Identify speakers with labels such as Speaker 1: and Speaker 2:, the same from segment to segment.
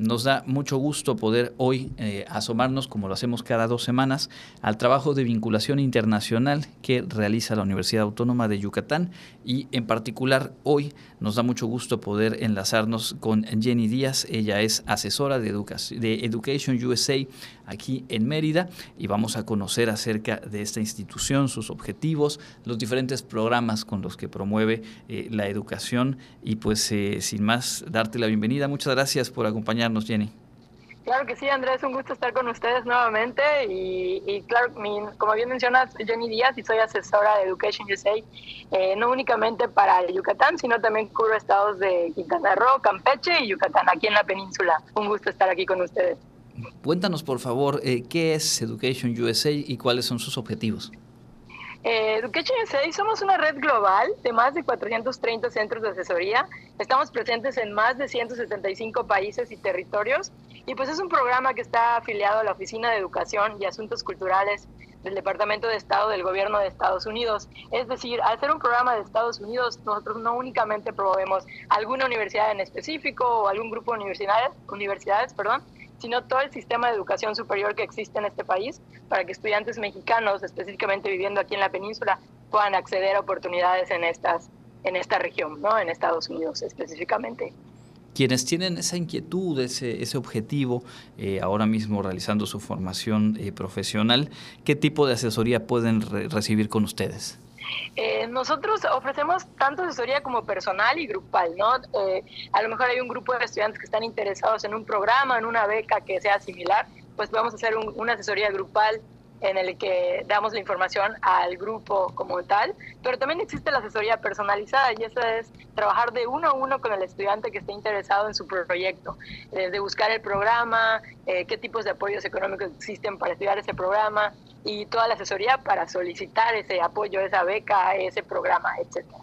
Speaker 1: Nos da mucho gusto poder hoy eh, asomarnos, como lo hacemos cada dos semanas, al trabajo de vinculación internacional que realiza la Universidad Autónoma de Yucatán y en particular hoy nos da mucho gusto poder enlazarnos con Jenny Díaz. Ella es asesora de, de Education USA aquí en Mérida y vamos a conocer acerca de esta institución, sus objetivos, los diferentes programas con los que promueve eh, la educación y pues eh, sin más darte la bienvenida. Muchas gracias por acompañarnos, Jenny.
Speaker 2: Claro que sí, Andrés, un gusto estar con ustedes nuevamente. Y, claro, como bien mencionas, Jenny Díaz y soy asesora de Education USA, eh, no únicamente para Yucatán, sino también cubro estados de Quintana Roo, Campeche y Yucatán, aquí en la península. Un gusto estar aquí con ustedes.
Speaker 1: Cuéntanos, por favor, eh, qué es Education USA y cuáles son sus objetivos.
Speaker 2: Eh, Education USA somos una red global de más de 430 centros de asesoría. Estamos presentes en más de 175 países y territorios. Y pues es un programa que está afiliado a la Oficina de Educación y Asuntos Culturales del Departamento de Estado del Gobierno de Estados Unidos. Es decir, al ser un programa de Estados Unidos, nosotros no únicamente promovemos alguna universidad en específico o algún grupo de universidades, universidades perdón, sino todo el sistema de educación superior que existe en este país para que estudiantes mexicanos, específicamente viviendo aquí en la península, puedan acceder a oportunidades en, estas, en esta región, ¿no? en Estados Unidos específicamente.
Speaker 1: Quienes tienen esa inquietud, ese, ese objetivo, eh, ahora mismo realizando su formación eh, profesional, ¿qué tipo de asesoría pueden recibir con ustedes?
Speaker 2: Eh, nosotros ofrecemos tanto asesoría como personal y grupal, ¿no? Eh, a lo mejor hay un grupo de estudiantes que están interesados en un programa, en una beca que sea similar, pues podemos hacer una asesoría grupal en el que damos la información al grupo como tal, pero también existe la asesoría personalizada y eso es trabajar de uno a uno con el estudiante que esté interesado en su proyecto, desde buscar el programa, eh, qué tipos de apoyos económicos existen para estudiar ese programa y toda la asesoría para solicitar ese apoyo, esa beca, ese programa, etcétera.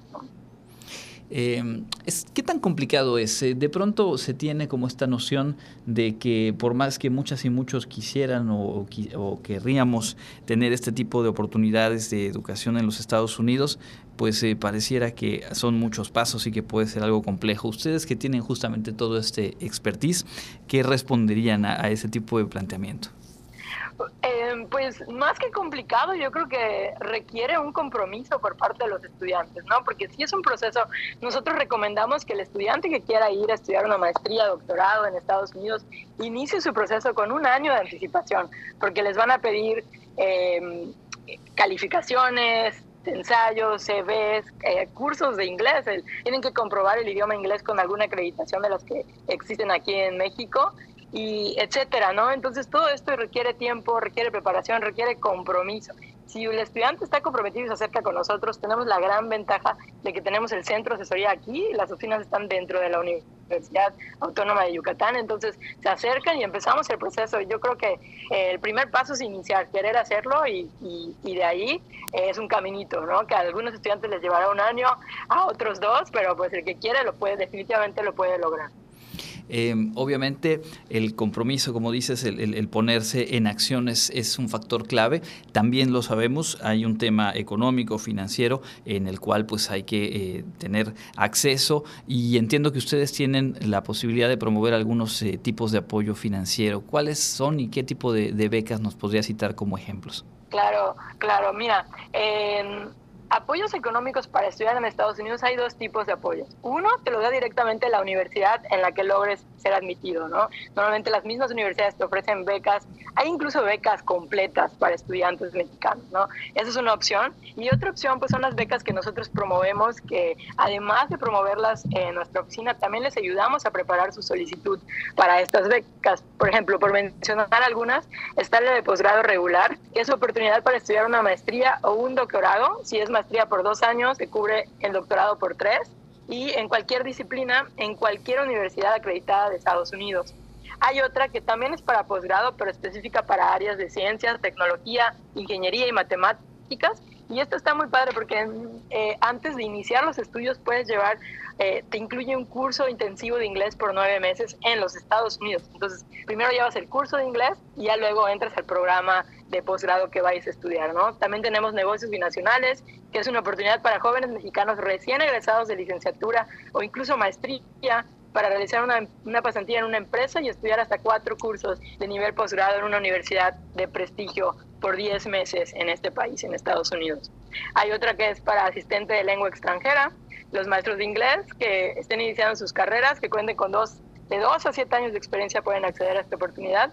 Speaker 1: Eh, es, ¿Qué tan complicado es? Eh, de pronto se tiene como esta noción de que por más que muchas y muchos quisieran o, querríamos tener este tipo de oportunidades de educación en los Estados Unidos, pues eh, pareciera que son muchos pasos y que puede ser algo complejo. Ustedes que tienen justamente todo este expertise, ¿qué responderían a ese tipo de planteamiento?
Speaker 2: Eh, pues más que complicado, yo creo que requiere un compromiso por parte de los estudiantes, ¿no? Porque si es un proceso, nosotros recomendamos que el estudiante que quiera ir a estudiar una maestría, doctorado en Estados Unidos, inicie su proceso con un año de anticipación, porque les van a pedir eh, calificaciones, ensayos, CVs, eh, cursos de inglés. tienen que comprobar el idioma inglés con alguna acreditación de las que existen aquí en México y etcétera, ¿no? Entonces todo esto requiere tiempo, requiere preparación, requiere compromiso. Si el estudiante está comprometido y se acerca con nosotros, tenemos la gran ventaja de que tenemos el centro de asesoría aquí, las oficinas están dentro de la Universidad Autónoma de Yucatán, entonces se acercan y empezamos el proceso. Yo creo que eh, el primer paso es iniciar, querer hacerlo y, y, de ahí es un caminito, ¿no? Que a algunos estudiantes les llevará un año, a otros dos, pero pues el que quiere lo puede, definitivamente lo puede lograr.
Speaker 1: Em, obviamente el compromiso, como dices, el, ponerse en acciones es un factor clave. También lo sabemos, hay un tema económico, financiero, en el cual pues hay que eh, tener acceso y entiendo que ustedes tienen la posibilidad de promover algunos eh, tipos de apoyo financiero. ¿Cuáles son y qué tipo de, de becas nos podría citar como ejemplos?
Speaker 2: Claro, claro, mira, en apoyos económicos para estudiar en Estados Unidos hay dos tipos de apoyos. Uno te lo da directamente la universidad en la que logres ser admitido, ¿no? Normalmente las mismas universidades te ofrecen becas, hay incluso becas completas para estudiantes mexicanos, ¿no? Esa es una opción. Y otra opción pues son las becas que nosotros promovemos, que además de promoverlas en nuestra oficina, también les ayudamos a preparar su solicitud para estas becas. Por ejemplo, por mencionar algunas, está la de posgrado regular, que es oportunidad para estudiar una maestría o un doctorado, si es maestría por dos años, se cubre el doctorado por tres y en cualquier disciplina, en cualquier universidad acreditada de Estados Unidos. Hay otra que también es para posgrado, pero específica para áreas de ciencias, tecnología, ingeniería y matemáticas. Y esto está muy padre porque eh, antes de iniciar los estudios puedes llevar, eh, te incluye un curso intensivo de inglés por nueve meses en los Estados Unidos. Entonces, primero llevas el curso de inglés y ya luego entras al programa de posgrado que vais a estudiar, ¿no? También tenemos negocios binacionales, que es una oportunidad para jóvenes mexicanos recién egresados de licenciatura o incluso maestría para realizar una, una pasantía en una empresa y estudiar hasta cuatro cursos de nivel posgrado en una universidad de prestigio por 10 meses en este país, en Estados Unidos. Hay otra que es para asistente de lengua extranjera, los maestros de inglés que estén iniciando sus carreras, que cuenten con dos, de dos a siete años de experiencia pueden acceder a esta oportunidad.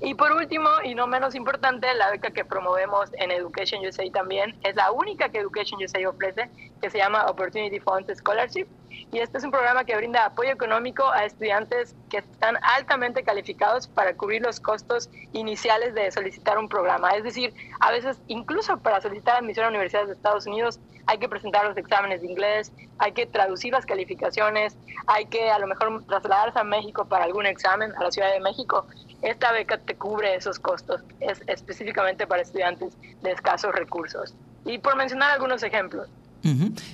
Speaker 2: Y por último, y no menos importante, la beca que promovemos en Education USA también es la única que Education USA ofrece, que se llama Opportunity Funds Scholarship. Y este es un programa que brinda apoyo económico a estudiantes que están altamente calificados para cubrir los costos iniciales de solicitar un programa. Es decir, a veces incluso para solicitar admisión a universidades de Estados Unidos hay que presentar los exámenes de inglés, hay que traducir las calificaciones, hay que a lo mejor trasladarse a México para algún examen, a la Ciudad de México. Esta beca te cubre esos costos, es específicamente para estudiantes de escasos recursos. Y por mencionar algunos ejemplos,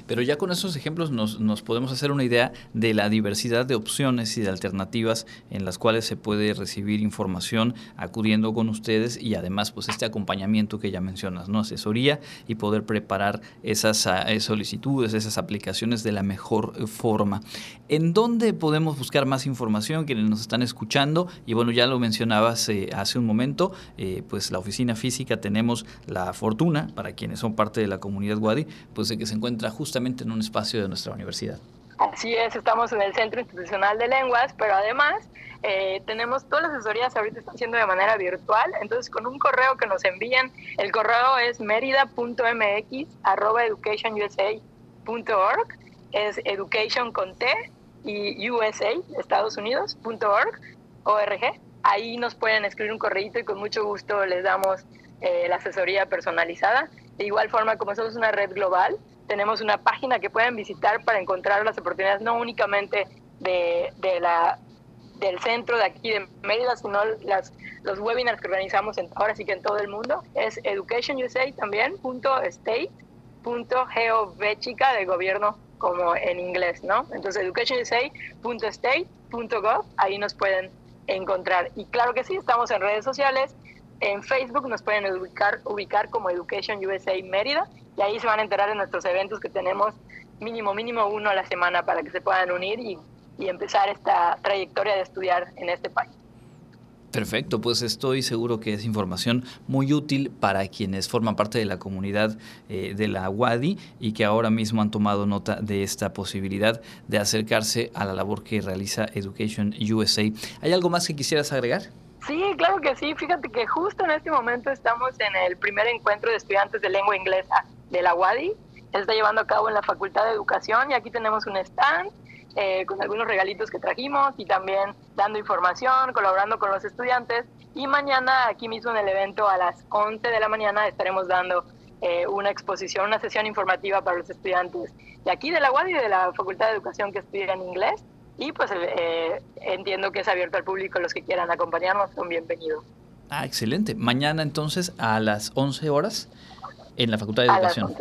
Speaker 1: pero ya con esos ejemplos nos, nos, podemos hacer una idea de la diversidad de opciones y de alternativas en las cuales se puede recibir información acudiendo con ustedes y además pues este acompañamiento que ya mencionas, ¿no? Asesoría y poder preparar esas ah, solicitudes, esas aplicaciones de la mejor eh, forma. ¿En dónde podemos buscar más información? Quienes nos están escuchando, y bueno, ya lo mencionabas eh, hace un momento, eh, pues la oficina física tenemos la fortuna, para quienes son parte de la comunidad Wadi, pues de que se encuentra justamente en un espacio de nuestra universidad.
Speaker 2: Así es, estamos en el Centro Institucional de Lenguas, pero además eh, tenemos todas las asesorías ahorita están siendo de manera virtual, entonces con un correo que nos envían, el correo es merida.mx@educationusa.org, es education con T y USA, Estados Unidos, .org, org. Ahí nos pueden escribir un correo y con mucho gusto les damos eh, la asesoría personalizada. De igual forma, como somos una red global, tenemos una página que pueden visitar para encontrar las oportunidades no únicamente de, la, del centro de aquí de Mérida, sino las, los webinars que organizamos en, ahora sí que en todo el mundo. Es educationusa también, punto state, punto chica de gobierno como en inglés, ¿no? Entonces educationusa.state.gov, ahí nos pueden encontrar. Y claro que sí, estamos en redes sociales, en Facebook nos pueden ubicar, ubicar como Education USA Mérida y ahí se van a enterar de nuestros eventos que tenemos mínimo, mínimo uno a la semana para que se puedan unir y, empezar esta trayectoria de estudiar en este país.
Speaker 1: Perfecto, pues estoy seguro que es información muy útil para quienes forman parte de la comunidad eh, de la WADI y que ahora mismo han tomado nota de esta posibilidad de acercarse a la labor que realiza Education USA. ¿Hay algo más que quisieras agregar?
Speaker 2: Sí, claro que sí. Fíjate que justo en este momento estamos en el primer encuentro de estudiantes de lengua inglesa de la UADI. Se está llevando a cabo en la Facultad de Educación y aquí tenemos un stand eh, con algunos regalitos que trajimos y también dando información, colaborando con los estudiantes. Y mañana aquí mismo en el evento a las 11 de la mañana estaremos dando eh, una exposición, una sesión informativa para los estudiantes de aquí de la UADI de la Facultad de Educación que estudian inglés y pues eh, entiendo que es abierto al público, los que quieran acompañarnos son bienvenidos.
Speaker 1: Ah, excelente. Mañana entonces a las 11 horas en la Facultad de Educación.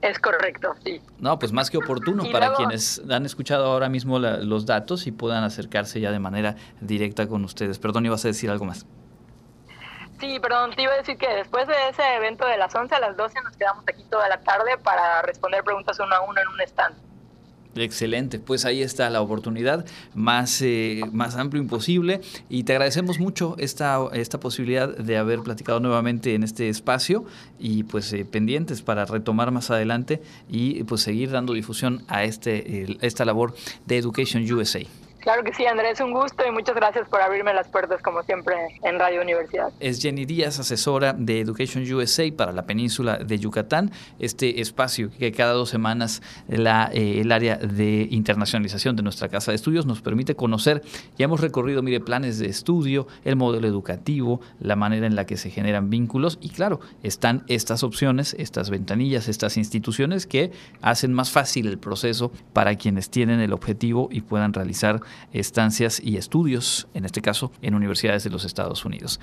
Speaker 2: Es correcto, sí.
Speaker 1: No, pues más que oportuno para quienes han escuchado ahora mismo los datos y puedan acercarse ya de manera directa con ustedes. Perdón, ibas a decir algo más.
Speaker 2: Sí, perdón, te iba a decir que después de ese evento de las 11 a las 12 nos quedamos aquí toda la tarde para responder preguntas uno a uno en un stand.
Speaker 1: Excelente, pues ahí está la oportunidad más, eh, más amplio imposible y te agradecemos mucho esta, esta posibilidad de haber platicado nuevamente en este espacio y pues eh, pendientes para retomar más adelante y pues seguir dando difusión a este, esta labor de Education USA.
Speaker 2: Claro que sí, Andrés, un gusto y muchas gracias por abrirme las puertas como siempre en Radio Universidad.
Speaker 1: Es Jenny Díaz, asesora de Education USA para la península de Yucatán, este espacio que cada dos semanas la, eh, el área de internacionalización de nuestra casa de estudios nos permite conocer. Ya hemos recorrido, mire, planes de estudio, el modelo educativo, la manera en la que se generan vínculos y claro, están estas opciones, estas ventanillas, estas instituciones que hacen más fácil el proceso para quienes tienen el objetivo y puedan realizar estancias y estudios, en este caso en universidades de los Estados Unidos.